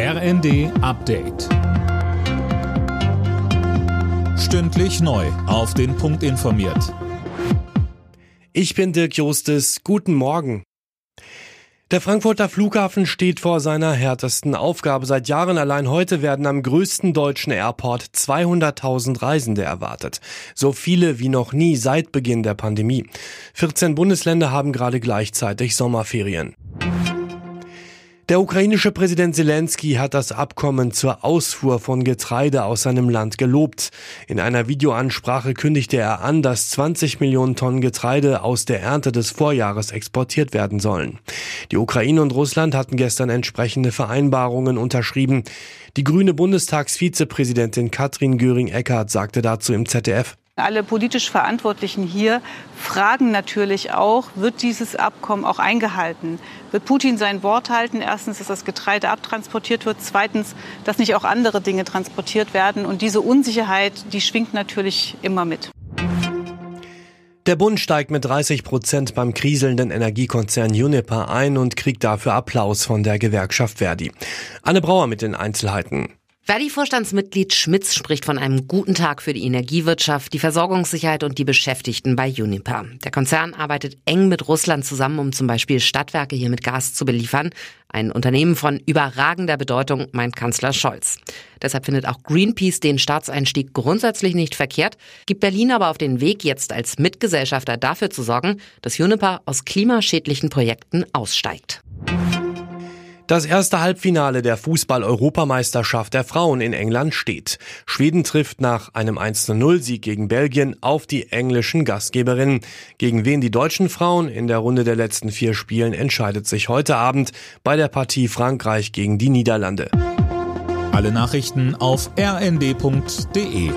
RND Update. Stündlich neu. Auf den Punkt informiert. Ich bin Dirk Jostes. Guten Morgen. Der Frankfurter Flughafen steht vor seiner härtesten Aufgabe. Seit Jahren allein heute werden am größten deutschen Airport 200.000 Reisende erwartet. So viele wie noch nie seit Beginn der Pandemie. 14 Bundesländer haben gerade gleichzeitig Sommerferien. Der ukrainische Präsident Zelensky hat das Abkommen zur Ausfuhr von Getreide aus seinem Land gelobt. In einer Videoansprache kündigte er an, dass 20 Millionen Tonnen Getreide aus der Ernte des Vorjahres exportiert werden sollen. Die Ukraine und Russland hatten gestern entsprechende Vereinbarungen unterschrieben. Die grüne Bundestagsvizepräsidentin Katrin Göring-Eckardt sagte dazu im ZDF. Alle politisch Verantwortlichen hier fragen natürlich auch, wird dieses Abkommen auch eingehalten? Wird Putin sein Wort halten? Erstens, dass das Getreide abtransportiert wird. Zweitens, dass nicht auch andere Dinge transportiert werden. Und diese Unsicherheit, die schwingt natürlich immer mit. Der Bund steigt mit 30 Prozent beim kriselnden Energiekonzern Uniper ein und kriegt dafür Applaus von der Gewerkschaft Verdi. Anne Brauer mit den Einzelheiten. Verdi-Vorstandsmitglied Schmitz spricht von einem guten Tag für die Energiewirtschaft, die Versorgungssicherheit und die Beschäftigten bei Uniper. Der Konzern arbeitet eng mit Russland zusammen, um zum Beispiel Stadtwerke hier mit Gas zu beliefern. Ein Unternehmen von überragender Bedeutung, meint Kanzler Scholz. Deshalb findet auch Greenpeace den Staatseinstieg grundsätzlich nicht verkehrt, gibt Berlin aber auf den Weg, jetzt als Mitgesellschafter dafür zu sorgen, dass Uniper aus klimaschädlichen Projekten aussteigt. Das erste Halbfinale der Fußball-Europameisterschaft der Frauen in England steht. Schweden trifft nach einem 1-0-Sieg gegen Belgien auf die englischen Gastgeberinnen. Gegen wen die deutschen Frauen in der Runde der letzten vier Spielen entscheidet sich heute Abend bei der Partie Frankreich gegen die Niederlande. Alle Nachrichten auf rnd.de